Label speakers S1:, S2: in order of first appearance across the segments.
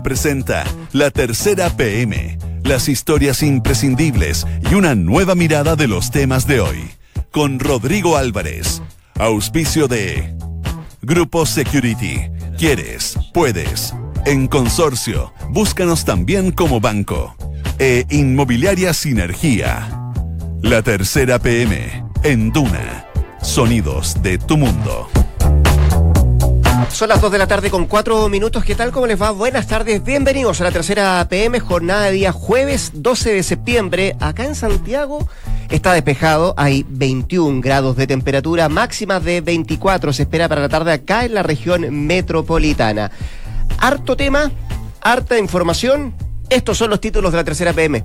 S1: Presenta La Tercera PM, las historias imprescindibles y una nueva mirada de los temas de hoy. Con Rodrigo Álvarez, auspicio de Grupo Security. ¿Quieres? Puedes. En consorcio, búscanos también como banco. E Inmobiliaria Sinergia. La Tercera PM, en Duna. Sonidos de tu mundo.
S2: Son las 2 de la tarde con 4 minutos. ¿Qué tal? ¿Cómo les va? Buenas tardes. Bienvenidos a la tercera PM, jornada de día jueves 12 de septiembre. Acá en Santiago está despejado. Hay 21 grados de temperatura, máxima de 24. Se espera para la tarde acá en la región metropolitana. Harto tema, harta información. Estos son los títulos de la tercera PM.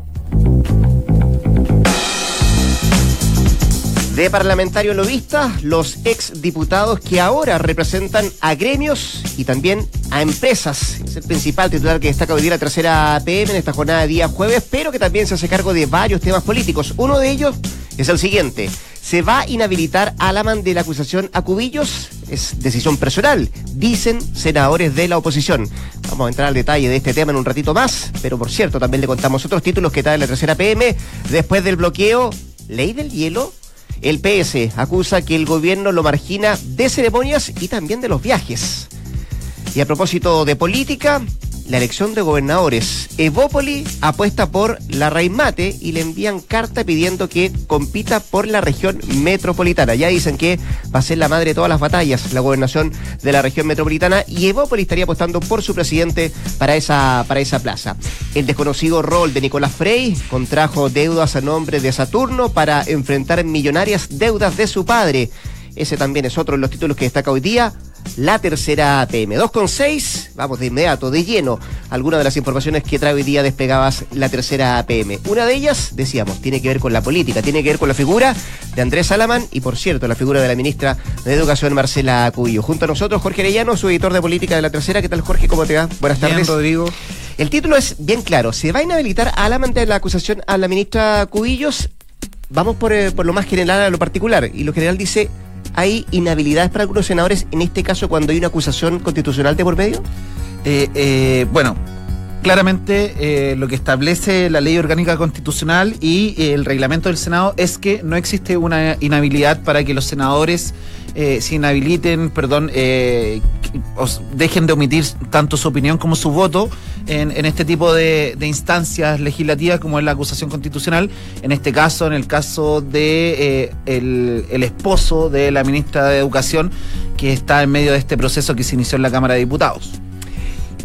S2: De parlamentario lobista, los exdiputados que ahora representan a gremios y también a empresas. Es el principal titular que destaca hoy día la tercera PM en esta jornada de día jueves, pero que también se hace cargo de varios temas políticos. Uno de ellos es el siguiente. ¿Se va a inhabilitar Alaman de la acusación a Cubillos? Es decisión personal, dicen senadores de la oposición. Vamos a entrar al detalle de este tema en un ratito más, pero por cierto, también le contamos otros títulos que está en la tercera PM. Después del bloqueo, ley del hielo el PS acusa que el gobierno lo margina de ceremonias y también de los viajes. Y a propósito de política, la elección de gobernadores. Evópoli apuesta por la Mate y le envían carta pidiendo que compita por la región metropolitana. Ya dicen que va a ser la madre de todas las batallas, la gobernación de la región metropolitana, y Evópoli estaría apostando por su presidente para esa, para esa plaza. El desconocido rol de Nicolás Frey contrajo deudas a nombre de Saturno para enfrentar millonarias deudas de su padre. Ese también es otro de los títulos que destaca hoy día la tercera PM. 2.6, vamos de inmediato, de lleno, algunas de las informaciones que trae hoy día despegabas la tercera PM. Una de ellas, decíamos, tiene que ver con la política, tiene que ver con la figura de Andrés Salamán y, por cierto, la figura de la ministra de Educación, Marcela Cubillo. Junto a nosotros, Jorge Arellano, su editor de política de la tercera. ¿Qué tal, Jorge? ¿Cómo te va?
S3: Buenas tardes. Rodrigo.
S2: El título es bien claro. ¿Se va a inhabilitar a la de la acusación a la ministra Cubillos? Vamos por, eh, por lo más general a lo particular. Y lo general dice ¿hay inhabilidades para algunos senadores en este caso cuando hay una acusación constitucional de por medio?
S3: Eh, eh, bueno, claramente eh, lo que establece la ley orgánica constitucional y el reglamento del Senado es que no existe una inhabilidad para que los senadores eh, se inhabiliten, perdón, eh, dejen de omitir tanto su opinión como su voto en, este tipo de, instancias legislativas como es la acusación constitucional. En este caso, en el caso de eh, el, esposo de la ministra de Educación que está en medio de este proceso que se inició en la Cámara de Diputados.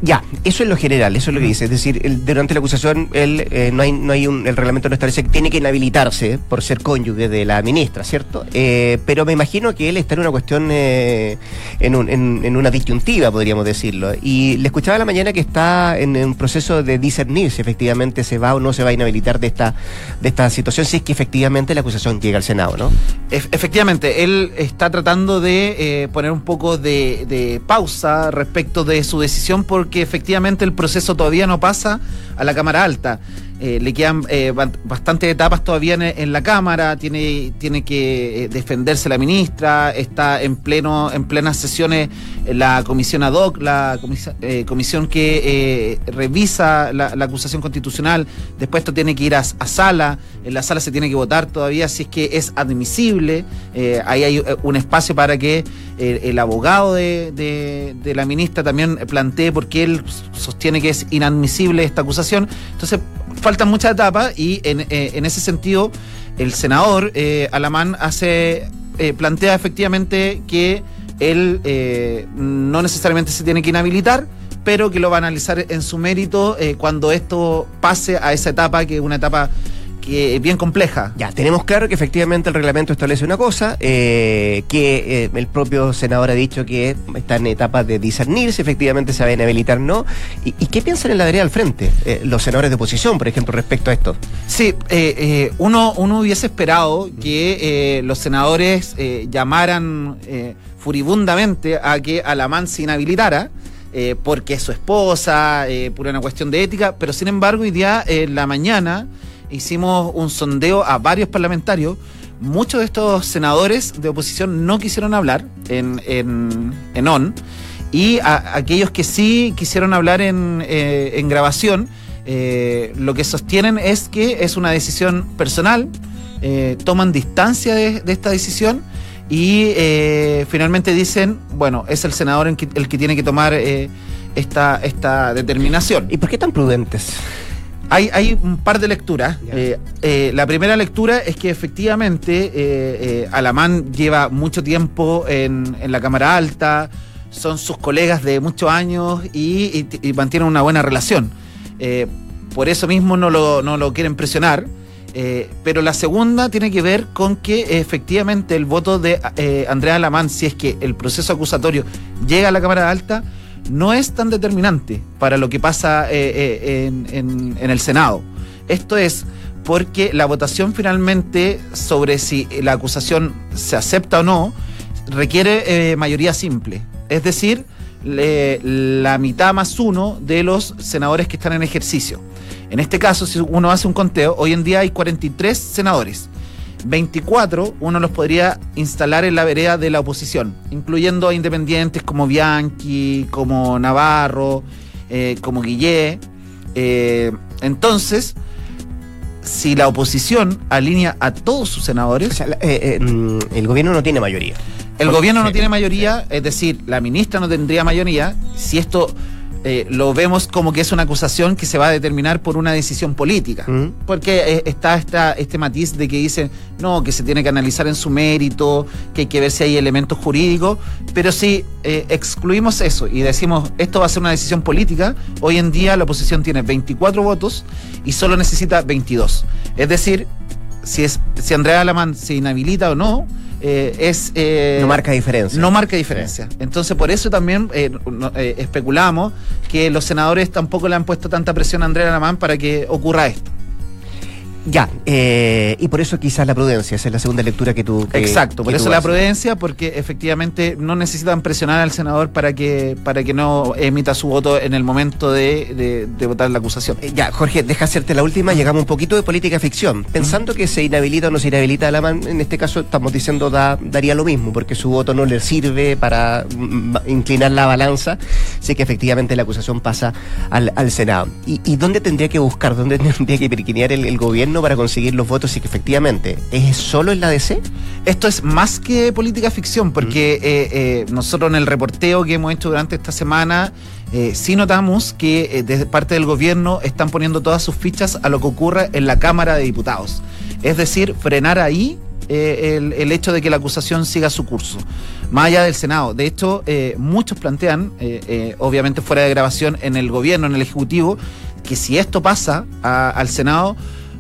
S2: Ya, eso es lo general, eso es lo que dice. Es decir, durante la acusación el, eh, no hay, no hay un, el reglamento no establece que tiene que inhabilitarse por ser cónyuge de la ministra, ¿cierto? Eh, pero me imagino que él está en una cuestión, eh, en, un, en, una disyuntiva, podríamos decirlo. Y le escuchaba la mañana que está en un proceso de discernir si efectivamente se va o no se va a inhabilitar de esta, de esta situación, si es que efectivamente la acusación llega al Senado, ¿no?
S3: efectivamente, él está tratando de poner un poco de, de pausa respecto de su decisión porque que efectivamente el proceso todavía no pasa a la Cámara Alta. Eh, le quedan eh, bastantes etapas todavía en, la Cámara, tiene, tiene que eh, defenderse la ministra, está en pleno, en plenas sesiones la comisión ad hoc, la comisión que revisa la, acusación constitucional, después esto tiene que ir a, sala, en la sala se tiene que votar todavía si es que es admisible, ahí hay un espacio para que el abogado de, de la ministra también plantee porque él sostiene que es inadmisible esta acusación. Entonces, faltan muchas etapas y en, eh, ese sentido el senador eh, Alamán hace eh, plantea efectivamente que él no necesariamente se tiene que inhabilitar, pero que lo va a analizar en su mérito cuando esto pase a esa etapa que es una etapa que bien compleja.
S2: Ya, tenemos claro que efectivamente el reglamento establece una cosa, eh, que eh, el propio senador ha dicho que está en etapa de discernir si efectivamente se va a inhabilitar o no. ¿Y, qué piensan en la vereda al frente eh, los senadores de oposición, por ejemplo, respecto a esto?
S3: Sí, uno, uno hubiese esperado que los senadores llamaran furibundamente a que Alamán se inhabilitara. porque es su esposa, por una cuestión de ética, pero sin embargo hoy día en la mañana hicimos un sondeo a varios parlamentarios. Muchos de estos senadores de oposición no quisieron hablar en, en, en ON Y aquellos que sí quisieron hablar en, eh, en grabación, eh, lo que sostienen es que es una decisión personal, eh, toman distancia de, esta decisión y eh, finalmente dicen, bueno, es el senador el que, el que tiene que tomar esta, esta determinación.
S2: ¿Y por qué tan prudentes?
S3: Hay, hay un par de lecturas. Eh, eh, la primera lectura es que efectivamente eh, Alamán lleva mucho tiempo en, en la Cámara Alta, son sus colegas de muchos años y, y- y mantienen una buena relación. Eh, por eso mismo no lo, no lo quieren presionar. Eh, pero la segunda tiene que ver con que efectivamente el voto de eh, Andrea Alamán, si es que el proceso acusatorio llega a la Cámara Alta, no es tan determinante para lo que pasa eh, eh, en, el Senado. Esto es porque la votación finalmente sobre si la acusación se acepta o no requiere eh, mayoría simple. Es decir, le- la mitad más uno de los senadores que están en ejercicio. En este caso, si uno hace un conteo, hoy en día hay 43 senadores. 24 uno los podría instalar en la vereda de la oposición, incluyendo a independientes como Bianchi, como Navarro, eh, como Guillé. Eh, entonces, si la oposición alinea a todos sus senadores,
S2: O sea, la- eh, mm, el gobierno no tiene mayoría.
S3: el gobierno no tiene mayoría, es decir, la ministra no tendría mayoría. Si esto eh, lo vemos como que es una acusación que se va a determinar por una decisión política.
S2: Mm.
S3: Porque eh, está esta, este matiz de que dicen, no, que se tiene que analizar en su mérito, que hay que ver si hay elementos jurídicos, pero si eh, excluimos eso y decimos, esto va a ser una decisión política, hoy en día la oposición tiene 24 votos y solo necesita 22. Es decir, si, es, si Andrea Alamán se inhabilita o no, eh, es... eh,
S2: no marca diferencia.
S3: no marca diferencia. Entonces, por eso también eh, no- especulamos que los senadores tampoco le han puesto tanta presión a Andrea Alamán para que ocurra esto.
S2: Ya, eh, y por eso quizás la prudencia, esa es la segunda lectura que tú... que-
S3: Exacto, por eso la prudencia, porque efectivamente no necesitan presionar al senador para que, para que no emita su voto en el momento de, de- de votar la acusación.
S2: Eh, Ya, Jorge, deja hacerte la última, llegamos un poquito de política ficción. Pensando que se inhabilita o no se inhabilita a la man, en este caso estamos diciendo da, daría lo mismo, porque su voto no le sirve para mm, inclinar la balanza, sé que efectivamente la acusación pasa al, al Senado. ¿Y, y dónde tendría que buscar, dónde tendría que perquinear el, el gobierno para conseguir los votos y que efectivamente es solo en la DC?
S3: Esto es más que política ficción, porque eh, eh, nosotros en el reporteo que hemos hecho durante esta semana, eh, sí notamos que eh, desde parte del gobierno están poniendo todas sus fichas a lo que ocurre en la Cámara de Diputados. Es decir, frenar ahí eh, el, el hecho de que la acusación siga su curso, más allá del Senado. De hecho, muchos plantean, obviamente fuera de grabación, en el gobierno, en el Ejecutivo, que si esto pasa a- al Senado,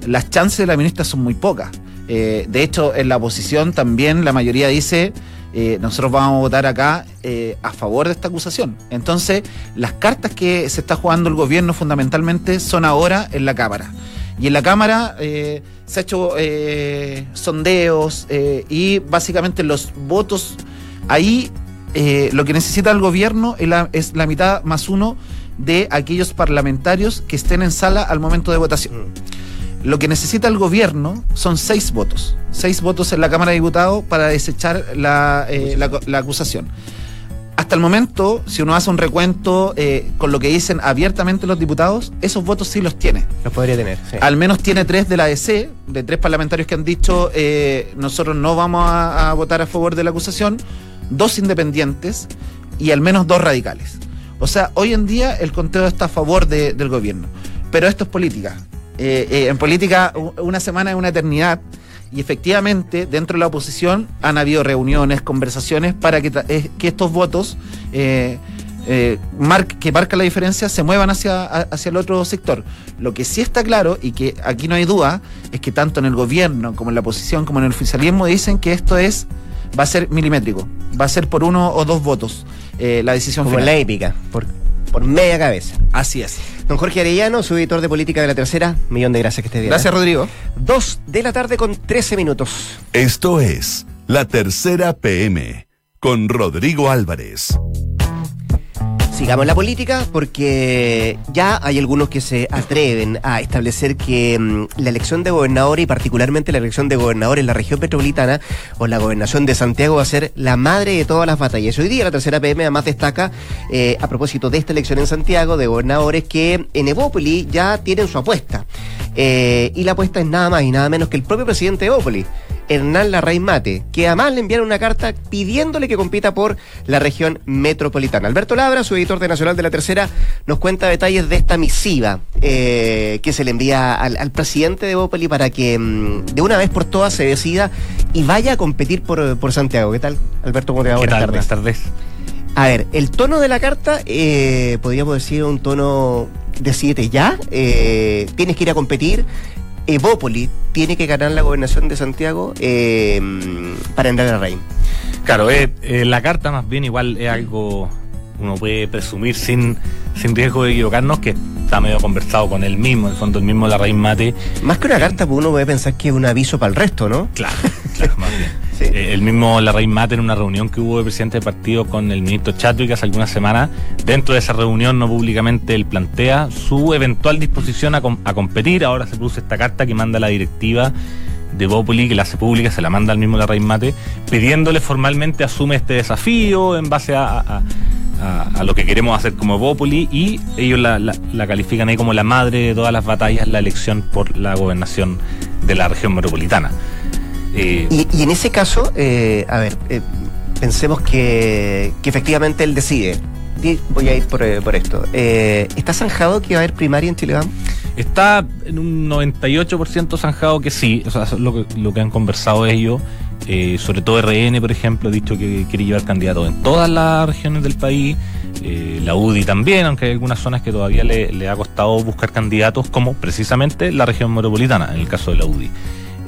S3: las chances de la ministra son muy pocas. Eh, de hecho, en la oposición también la mayoría dice, eh, nosotros vamos a votar acá eh, a favor de esta acusación. Entonces, las cartas que se está jugando el gobierno fundamentalmente son ahora en la Cámara. Y en la Cámara eh, se ha hecho sondeos y básicamente los votos ahí lo que necesita el gobierno es la, es la mitad más uno de aquellos parlamentarios que estén en sala al momento de votación. Lo que necesita el gobierno son seis votos. Seis votos en la Cámara de Diputados para desechar la, eh, la- la acusación. Hasta el momento, si uno hace un recuento eh, con lo que dicen abiertamente los diputados, esos votos sí los tiene.
S2: Los podría tener. sí.
S3: Al menos tiene tres de la DC, de tres parlamentarios que han dicho eh, nosotros no vamos a, a votar a favor de la acusación, dos independientes y al menos dos radicales. O sea, hoy en día el conteo está a favor de- del gobierno. Pero esto es política. Eh, eh, en política una semana es una eternidad y efectivamente dentro de la oposición han habido reuniones, conversaciones para que, que estos votos eh, eh, mar- que marcan la diferencia se muevan hacia, hacia el otro sector. Lo que sí está claro y que aquí no hay duda es que tanto en el gobierno como en la oposición como en el oficialismo dicen que esto es va a ser milimétrico, va a ser por uno o dos votos eh, la decisión
S2: Como
S3: final.
S2: la épica, por, por media cabeza.
S3: Así es.
S2: Don Jorge Arellano, su editor de política de la tercera, millón de gracias que esté bien.
S3: Gracias,
S2: ¿eh?
S3: Rodrigo.
S2: Dos de la tarde con 13 minutos.
S1: Esto es La Tercera PM con Rodrigo Álvarez.
S2: Sigamos la política porque ya hay algunos que se atreven a establecer que mm, la elección de gobernadores y particularmente la elección de gobernadores en la región metropolitana o la gobernación de Santiago va a ser la madre de todas las batallas. Hoy día la tercera PM además destaca eh, a propósito de esta elección en Santiago de gobernadores que en Evópoli ya tienen su apuesta. Eh, y la apuesta es nada más y nada menos que el propio presidente de Evópoli. Hernán Larraín Mate, que además le enviaron una carta pidiéndole que compita por la región metropolitana. Alberto Labra, su editor de Nacional de la Tercera, nos cuenta detalles de esta misiva eh, que se le envía al, presidente de Bopoli para que mm, de una vez por todas se decida y vaya a competir por, Santiago. ¿Qué tal, Alberto?
S4: ¿Cómo te va? Buenas tardes. Buenas tardes.
S2: A ver, el tono de la carta, eh, podríamos decir un tono de siete ya. Eh, tienes que ir a competir. Evópoli tiene que ganar la gobernación de Santiago eh, para entrar a Rein.
S4: Claro, eh, eh, la carta más bien igual es algo uno puede presumir sin, sin riesgo de equivocarnos que está medio conversado con él mismo, en el fondo el mismo la raíz mate.
S2: Más que una carta, pues uno puede pensar que es un aviso para el resto, ¿no?
S4: Claro, claro, más bien. Eh, el mismo Larraín Mate en una reunión que hubo de presidente de partido con el ministro Chatwick hace algunas semanas, dentro de esa reunión no públicamente él plantea su eventual disposición a, competir. Ahora se produce esta carta que manda la directiva de Bópoli, que la hace pública, se la manda al mismo Larraín Mate, pidiéndole formalmente asume este desafío en base a, lo que queremos hacer como Bópoli y ellos la, la, califican ahí como la madre de todas las batallas, la elección por la gobernación de la región metropolitana.
S2: Eh, y, en ese caso, eh, a ver, eh, pensemos que, efectivamente él decide. Voy a ir por, esto. ¿Está zanjado que va a haber primaria en Chile?
S4: Está en un 98% zanjado que sí. O sea, lo que, lo que han conversado ellos. sobre todo RN, por ejemplo, ha dicho que quiere llevar candidatos en todas las regiones del país. la UDI también, aunque hay algunas zonas que todavía le, le, ha costado buscar candidatos, como precisamente la región metropolitana, en el caso de la UDI.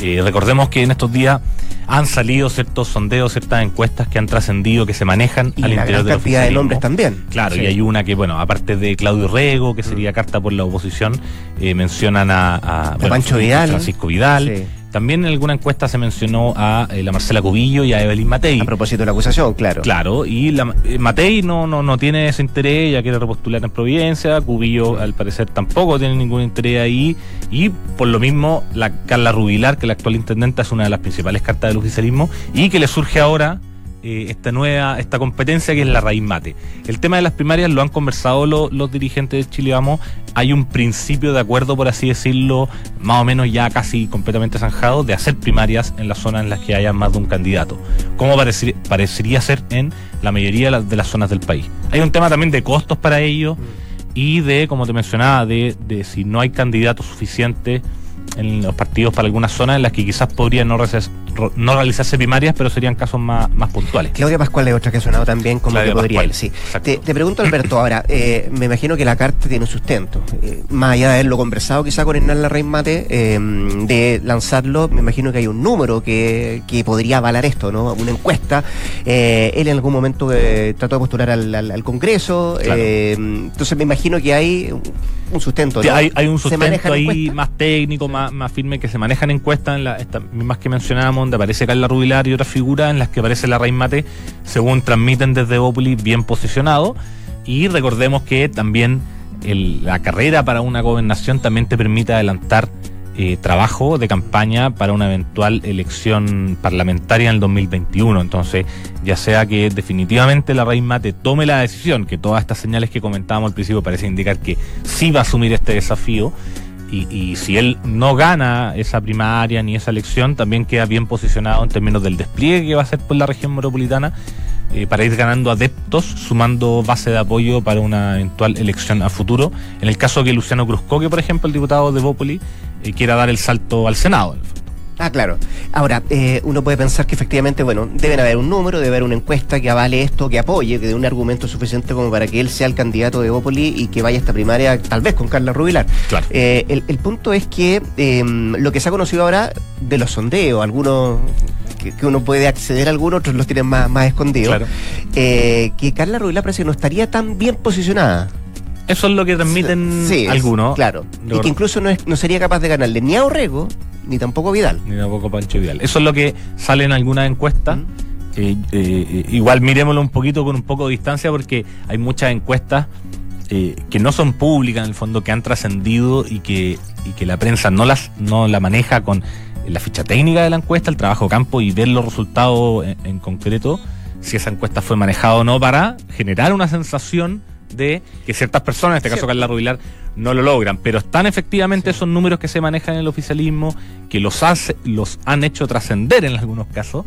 S4: Eh, recordemos que en estos días han salido ciertos sondeos, ciertas encuestas que han trascendido, que se manejan
S2: al interior de la cantidad de nombres también.
S4: Claro, y hay una que, bueno, aparte de Claudio Rego, que sería mm. carta por la oposición, eh, mencionan a, a,
S2: Pancho Vidal.
S4: Francisco Vidal. También en alguna encuesta se mencionó a eh, la Marcela Cubillo y a Evelyn Matei.
S2: A propósito de la acusación, claro.
S4: Claro, y la, eh, Matei no, no, no tiene ese interés, ya quiere repostular en Providencia, Cubillo al parecer tampoco tiene ningún interés ahí, y por lo mismo la Carla Rubilar, que la actual intendenta es una de las principales cartas del oficialismo, y que le surge ahora eh, esta nueva, esta competencia que es la raíz mate. El tema de las primarias lo han conversado los dirigentes de Chile Vamos. Hay un principio de acuerdo, por así decirlo, más o menos ya casi completamente zanjado, de hacer primarias en las zonas en las que haya más de un candidato, como parecería ser en la mayoría de las, zonas del país. Hay un tema también de costos para ello y de, como te mencionaba, de, de si no hay candidatos suficientes en los partidos para algunas zonas en las que quizás podrían no, no realizarse primarias, pero serían casos más, más puntuales.
S2: Claudia Pascual es otra que ha sonado también como que podría Sí. Te, pregunto, Alberto, ahora, eh, me imagino que la carta tiene un sustento. Eh, más allá de haberlo conversado quizá con Hernán Larraín Mate, eh, de lanzarlo, me imagino que hay un número que, que podría avalar esto, ¿no? Una encuesta. él en algún momento trató de postular al, Congreso. entonces me imagino que hay un sustento.
S4: Hay, hay, un sustento ahí más técnico, más, más firme, que se manejan encuestas, en la, más que mencionábamos donde aparece Carla Rubilar y otras figuras en las que aparece la Raíz Mate, según transmiten desde Opoli, bien posicionado. Y recordemos que también la carrera para una gobernación también te permite adelantar eh, trabajo de campaña para una eventual elección parlamentaria en el 2021. Entonces, ya sea que definitivamente la Raíz Mate tome la decisión, que todas estas señales que comentábamos al principio parece indicar que sí va a asumir este desafío, y, si él no gana esa primaria ni esa elección, también queda bien posicionado en términos del despliegue que va a hacer por la región metropolitana eh, para ir ganando adeptos, sumando base de apoyo para una eventual elección a futuro. En el caso que Luciano Cruzcoque, por ejemplo, el diputado de Bópoli, eh, quiera dar el salto al Senado.
S2: Ah, claro. Ahora, eh, uno puede pensar que efectivamente, bueno, deben haber un número, debe haber una encuesta que avale esto, que apoye, que dé un argumento suficiente como para que él sea el candidato de Bópoli y que vaya a esta primaria, tal vez con Carla Rubilar.
S4: Claro.
S2: Eh, el, punto es que em, lo que se ha conocido ahora de los sondeos, algunos que, uno puede acceder a algunos, otros los tienen más, más escondidos, claro. Eh, que Carla Rubilar parece que no estaría tan bien posicionada.
S4: Eso es lo que transmiten algunos.
S2: Claro. Y que incluso no, no sería capaz de ganarle ni a Orrego ni tampoco Vidal.
S4: Ni tampoco Pancho Vidal. Eso es lo que sale en algunas encuestas. Eh, eh, igual miremoslo un poquito con un poco de distancia porque hay muchas encuestas eh, que no son públicas en el fondo, que han trascendido y que, y que la prensa no las no la maneja con la ficha técnica de la encuesta, el trabajo campo y ver los resultados en, concreto, si esa encuesta fue manejada o no, para generar una sensación de que ciertas personas, en este caso Carla Rubilar, no lo logran. Pero están efectivamente esos números que se manejan en el oficialismo, que los, hace, los han hecho trascender en algunos casos,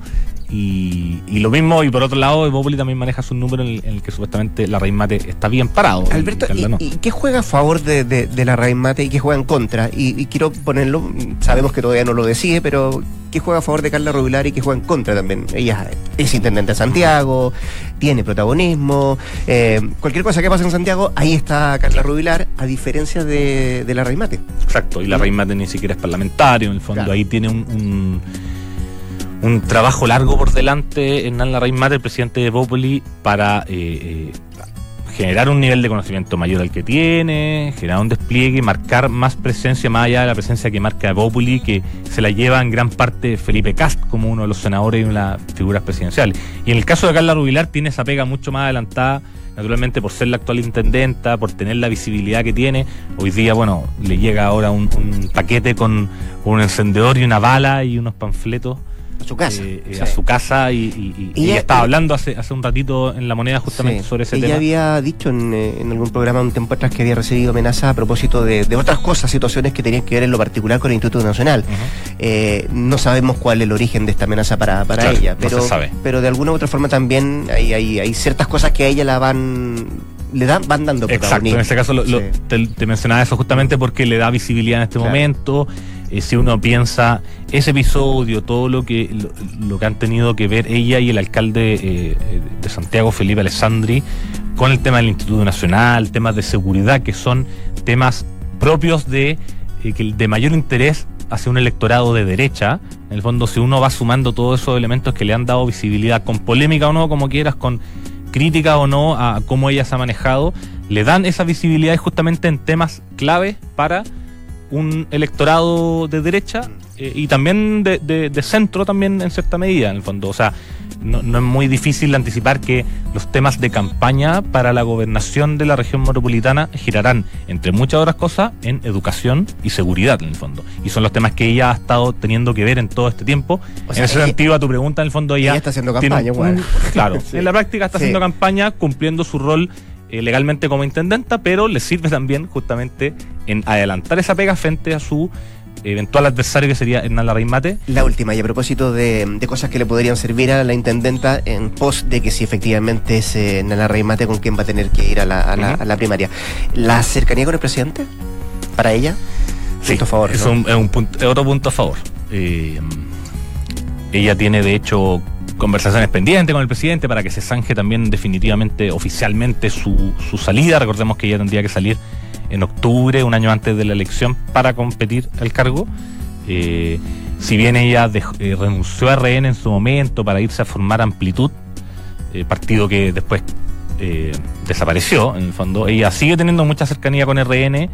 S4: y, y, lo mismo, y por otro lado, Evópoli también maneja su número en el, que supuestamente la Raíz Mate está bien parado.
S2: Alberto, ¿y, qué juega a favor de, de, la Raíz Mate y qué juega en contra? Y, quiero ponerlo, sabemos que todavía no lo decide, pero ¿qué juega a favor de Carla Rubilar y qué juega en contra también? Ella es intendente de Santiago, tiene protagonismo, eh, cualquier cosa que pase en Santiago, ahí está Carla Rubilar, a diferencia de, de la Raíz Mate.
S4: Exacto, y la Raíz Mate ni siquiera es parlamentario, en el fondo ahí tiene un un trabajo largo por delante en la Raíz el presidente de Popoli, para eh, eh, generar un nivel de conocimiento mayor al que tiene, generar un despliegue, marcar más presencia, más allá de la presencia que marca Popoli, que se la lleva en gran parte Felipe Cast como uno de los senadores y una de las figuras presidenciales. Y en el caso de Carla Rubilar tiene esa pega mucho más adelantada naturalmente por ser la actual intendenta, por tener la visibilidad que tiene. Hoy día, bueno, le llega ahora un, paquete con, un encendedor y una bala y unos panfletos
S2: a su casa.
S4: Eh, eh, a su casa y, ella, estaba hablando hace, hace un ratito en La Moneda justamente sobre ese tema.
S2: Ella había dicho eh, en, algún programa un tiempo atrás que había recibido amenazas a propósito de, otras cosas, situaciones que tenían que ver en lo particular con el Instituto Nacional. no sabemos cuál es el origen de esta amenaza para, para ella, pero, pero de alguna u otra forma también hay, hay, hay ciertas cosas que a ella la van le dan, van dando
S4: Exacto, en este caso te, mencionaba eso justamente porque le da visibilidad en este momento. Eh, si uno piensa ese episodio, todo lo que, lo, que han tenido que ver ella y el alcalde eh, eh, de Santiago, Felipe Alessandri, con el tema del Instituto Nacional, temas de seguridad, que son temas propios de, de mayor interés hacia un electorado de derecha. En el fondo, si uno va sumando todos esos elementos que le han dado visibilidad, con polémica o no, como quieras, con crítica o no a cómo ella se ha manejado, le dan esa visibilidad justamente en temas clave para un electorado de derecha eh, y también de, de, centro también en cierta medida, en el fondo. O sea, no, no, es muy difícil anticipar que los temas de campaña para la gobernación de la región metropolitana girarán, entre muchas otras cosas, en educación y seguridad, en el fondo. Y son los temas que ella ha estado teniendo que ver en todo este tiempo. en ese sentido, a tu pregunta, en el fondo, ella...
S2: está haciendo campaña, igual.
S4: Claro, en la práctica está haciendo campaña, cumpliendo su rol eh, legalmente como intendenta, pero le sirve también justamente en adelantar esa pega frente a su eventual adversario que sería Hernán Larraín Mate.
S2: La última, y a propósito de, cosas que le podrían servir a la intendenta en pos de que si efectivamente es eh, Hernán Larraín Mate con quien va a tener que ir a la, primaria. ¿La cercanía con el presidente? ¿Para ella?
S4: Sí, punto a favor, es, un, otro punto a favor. Eh, ella tiene de hecho conversaciones pendientes con el presidente para que se zanje también definitivamente, oficialmente su, su salida. Recordemos que ella tendría que salir en octubre, un año antes de la elección, para competir el cargo. Eh, si bien ella eh, renunció a RN en su momento para irse a formar Amplitud, eh, partido que después desapareció, en el fondo, ella sigue teniendo mucha cercanía con RN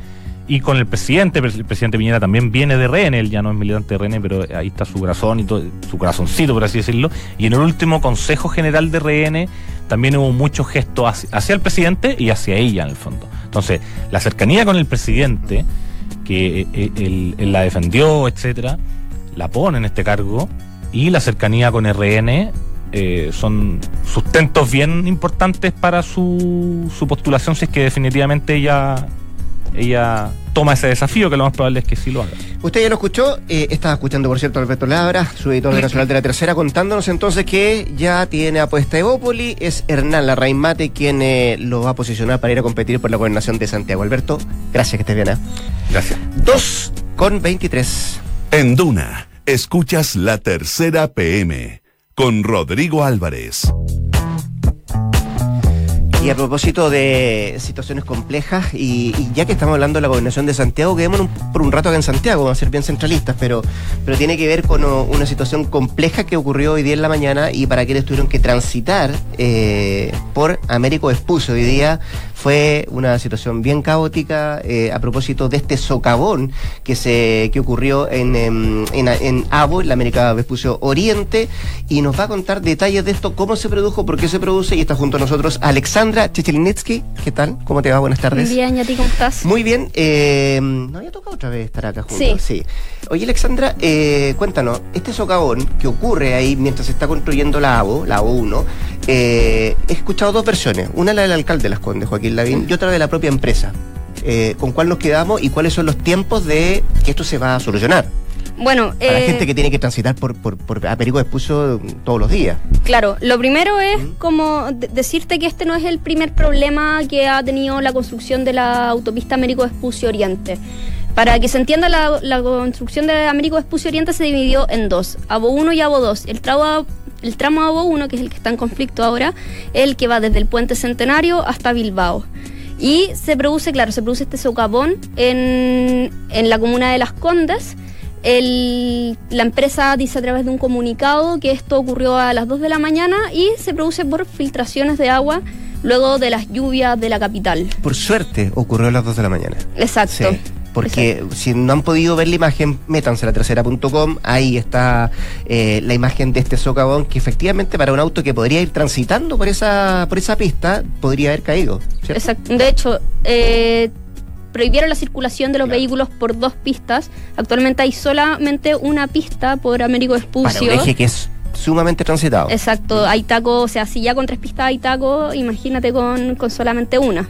S4: y con el presidente, el presidente Piñera también viene de RN, él ya no es militante de RN, pero ahí está su corazón y todo, su corazoncito, por así decirlo. Y en el último Consejo General de RN también hubo muchos gestos hacia, el presidente y hacia ella, en el fondo. Entonces, la cercanía con el presidente, que eh, eh, él, la defendió, etcétera, la pone en este cargo, y la cercanía con RN eh, son sustentos bien importantes para su, su postulación si es que definitivamente ella ella toma ese desafío, que lo más probable es que sí lo haga.
S2: Usted ya lo escuchó, eh, estaba escuchando, por cierto, Alberto Labra, su editor de Nacional de la Tercera, contándonos entonces que ya tiene apuesta Evópoli, es Hernán Larraín Mate quien eh, lo va a posicionar para ir a competir por la gobernación de Santiago. Alberto, gracias, que estés bien. ¿eh?
S4: Gracias.
S2: 2 con 23.
S1: En Duna, escuchas la Tercera PM con Rodrigo Álvarez.
S2: Y a propósito de situaciones complejas, y, ya que estamos hablando de la gobernación de Santiago, quedémonos por un rato acá en Santiago, vamos a ser bien centralistas, pero, pero tiene que ver con una situación compleja que ocurrió hoy día en la mañana y para quienes tuvieron que transitar eh, por Américo Espuso. Hoy día fue una situación bien caótica eh, a propósito de este socavón que se que ocurrió en, en, en, Abo, en la América Vespucio Oriente, y nos va a contar detalles de esto, cómo se produjo, por qué se produce, y está junto a nosotros Alexandra Chechelinetsky. ¿Qué tal? ¿Cómo te va? Buenas tardes.
S5: Bien, ¿y a ti cómo estás?
S2: Muy bien. Eh, ¿No había tocado otra vez estar acá juntos? Sí. sí. Oye, Alexandra, eh, cuéntanos, este socavón que ocurre ahí mientras se está construyendo la ABO, la ABO 1, eh, he escuchado dos versiones. Una la del alcalde de Las Condes, Joaquín Lavín, y otra de la propia empresa. Eh, ¿Con cuál nos quedamos y cuáles son los tiempos de que esto se va a solucionar?
S5: Bueno,
S2: para la eh, gente que tiene que transitar por, por, por Vespucio todos los días.
S5: Claro, lo primero es como decirte que este no es el primer problema que ha tenido la construcción de la autopista Américo Vespucio Oriente. Para que se entienda, la, la construcción de Américo Vespucio Oriente se dividió en dos, ABO 1 y ABO 2. El tramo el tramo ABO1, que es el que está en conflicto ahora, es el que va desde el puente Centenario hasta Bilbao. Y se produce, claro, se produce este socavón en, en la comuna de Las Condes. La empresa dice a través de un comunicado que esto ocurrió a las 2 de la mañana y se produce por filtraciones de agua luego de las lluvias de la capital.
S2: Por suerte ocurrió a las 2 de la mañana.
S5: Exacto
S2: porque si no han podido ver la imagen, métanse a la tercera.com, ahí está eh, la imagen de este socavón que efectivamente para un auto que podría ir transitando por esa, por esa pista podría haber caído.
S5: Exacto. De hecho, eh, prohibieron la circulación de los vehículos por dos pistas. Actualmente hay solamente una pista por Américo Espucio.
S2: Para un eje que es sumamente transitado.
S5: Exacto, hay taco, o sea, si ya con tres pistas hay taco, imagínate con, con solamente una.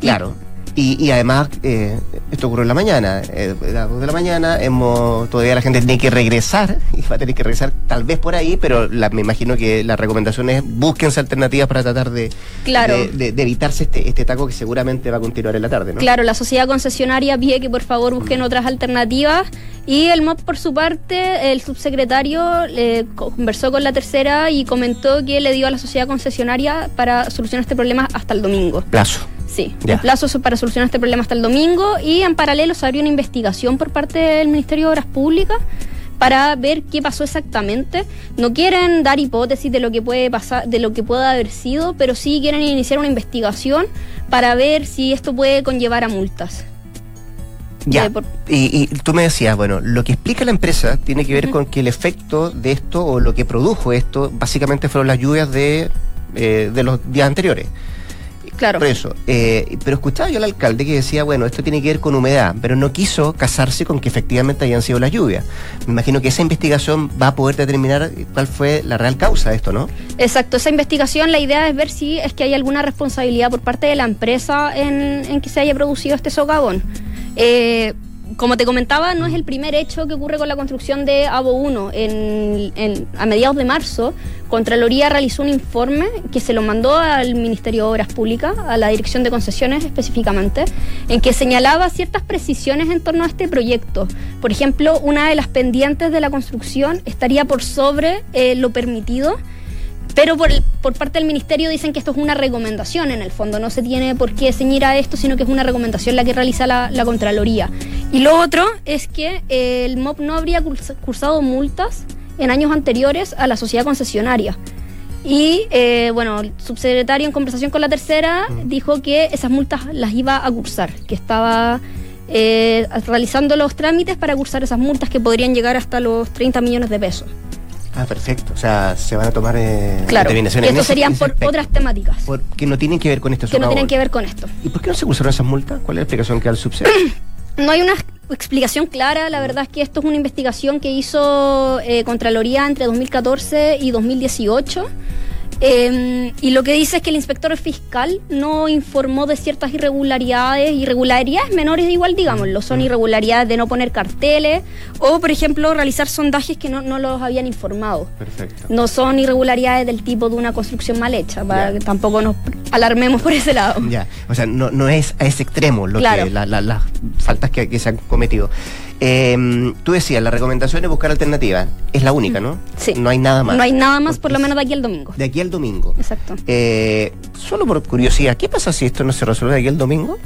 S2: Claro. Y, además, eh, esto ocurrió en la mañana, eh, a las 2 de la mañana, hemos, todavía la gente tiene que regresar, y va a tener que regresar tal vez por ahí, pero me imagino que la recomendación es búsquense alternativas para tratar de, de, evitarse este, este taco que seguramente va a continuar en la tarde. ¿no?
S5: Claro, la sociedad concesionaria pide que por favor busquen otras alternativas y el MOP, por su parte, el subsecretario conversó con la tercera y comentó que le dio a la sociedad concesionaria para solucionar este problema hasta el domingo.
S2: Plazo.
S5: Sí, el plazo para solucionar este problema hasta el domingo y en paralelo se abrió una investigación por parte del Ministerio de Obras Públicas para ver qué pasó exactamente. No quieren dar hipótesis de lo que puede pasar, de lo que pueda haber sido, pero sí quieren iniciar una investigación para ver si esto puede conllevar a multas.
S2: Ya. Y, tú me decías, bueno, lo que explica la empresa tiene que ver con que el efecto de esto o lo que produjo esto básicamente fueron las lluvias de, eh, de los días anteriores.
S5: Claro.
S2: Por eso. Eh, pero escuchaba yo al alcalde que decía, bueno, esto tiene que ver con humedad, pero no quiso casarse con que efectivamente hayan sido las lluvias. Me imagino que esa investigación va a poder determinar cuál fue la real causa de esto, ¿no?
S5: Exacto, esa investigación, la idea es ver si es que hay alguna responsabilidad por parte de la empresa en, en que se haya producido este socavón. Eh, como te comentaba, no es el primer hecho que ocurre con la construcción de ABO 1. En, a mediados de marzo, Contraloría realizó un informe que se lo mandó al Ministerio de Obras Públicas, a la Dirección de Concesiones específicamente, en que señalaba ciertas precisiones en torno a este proyecto. Por ejemplo, una de las pendientes de la construcción estaría por sobre eh, lo permitido pero por, por parte del ministerio dicen que esto es una recomendación en el fondo, no se tiene por qué ceñir a esto, sino que es una recomendación la que realiza la, Contraloría. Y lo otro es que eh, el MOP no habría cursado multas en años anteriores a la sociedad concesionaria. Y eh, bueno, el subsecretario en conversación con la tercera dijo que esas multas las iba a cursar, que estaba eh, realizando los trámites para cursar esas multas que podrían llegar hasta los 30 millones de pesos.
S2: Ah, perfecto. O sea, se van a tomar eh,
S5: claro, determinaciones. Serían por otras temáticas.
S2: que no tienen que ver con esto.
S5: Que no tienen que ver con esto.
S2: ¿Y por qué no se cursaron esas multas? ¿Cuál es la explicación que da el subsector?
S5: no hay una explicación clara. La verdad es que esto es una investigación que hizo eh, Contraloría entre 2014 y 2018 Em, y lo que dice es que el inspector fiscal no informó de ciertas irregularidades, irregularidades menores igual, digámoslo, son irregularidades de no poner carteles o, por ejemplo, realizar sondajes que no, no los habían informado.
S2: Perfecto.
S5: No son irregularidades del tipo de una construcción mal hecha, para que tampoco nos alarmemos por ese lado.
S2: Ya, o sea, no, no es a ese extremo lo que, las faltas que, que se han cometido. Eh, tú decías, la recomendación es buscar alternativas. Es la única, ¿no?
S5: Sí.
S2: No hay nada más.
S5: No hay nada más, por lo menos de aquí al domingo.
S2: De aquí al domingo.
S5: Exacto.
S2: Eh, solo por curiosidad, ¿qué pasa si esto no se resuelve de aquí al domingo?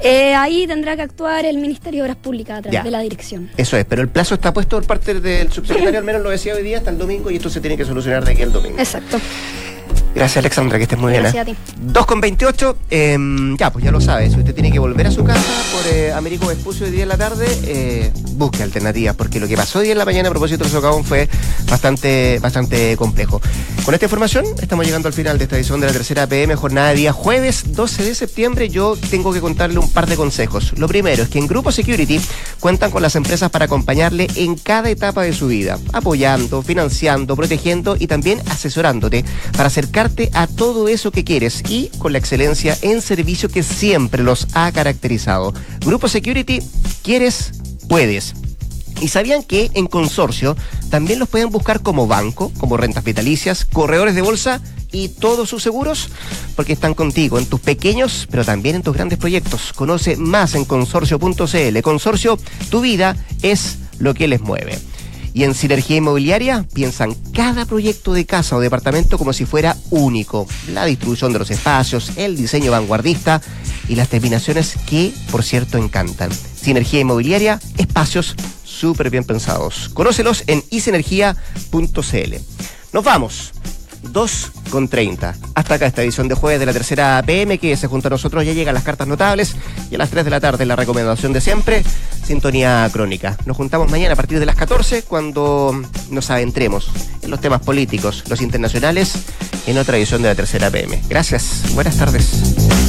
S5: Eh, ahí tendrá que actuar el Ministerio de Obras Públicas a través
S2: Ya.
S5: de la dirección.
S2: Eso es, pero el plazo está puesto por parte del subsecretario, al menos lo decía hoy día, hasta el domingo, y esto se tiene que solucionar de aquí al domingo.
S5: Exacto.
S2: Gracias, Alexandra, que estés muy
S5: Gracias
S2: bien.
S5: a ti.
S2: 2 con 28, em, ya, pues ya lo sabes, si usted tiene que volver a su casa por eh, Américo Vespucio hoy día en la tarde, eh, busque alternativas, porque lo que pasó hoy en la mañana a propósito del socavón fue bastante, bastante complejo. Con esta información estamos llegando al final de esta edición de la tercera PM, jornada de día jueves 12 de septiembre. Yo tengo que contarle un par de consejos. Lo primero es que en Grupo Security cuentan con las empresas para acompañarle en cada etapa de su vida, apoyando, financiando, protegiendo y también asesorándote para a todo eso que quieres y con la excelencia en servicio que siempre los ha caracterizado. Grupo Security, quieres, puedes. ¿Y sabían que en consorcio también los pueden buscar como banco, como rentas vitalicias, corredores de bolsa y todos sus seguros? Porque están contigo en tus pequeños, pero también en tus grandes proyectos. Conoce más en consorcio.cl. Consorcio, tu vida es lo que les mueve. Y en Sinergia Inmobiliaria piensan cada proyecto de casa o departamento como si fuera único. La distribución de los espacios, el diseño vanguardista y las terminaciones que, por cierto, encantan. Sinergia Inmobiliaria, espacios súper bien pensados. Conócelos en isinergia.cl. Nos vamos. 2 con 30. Hasta acá esta edición de jueves de la tercera PM que se junto a nosotros ya llegan las cartas notables y a las 3 de la tarde la recomendación de siempre, sintonía crónica. Nos juntamos mañana a partir de las 14 cuando nos adentremos en los temas políticos, los internacionales, en otra edición de la tercera PM. Gracias, buenas tardes.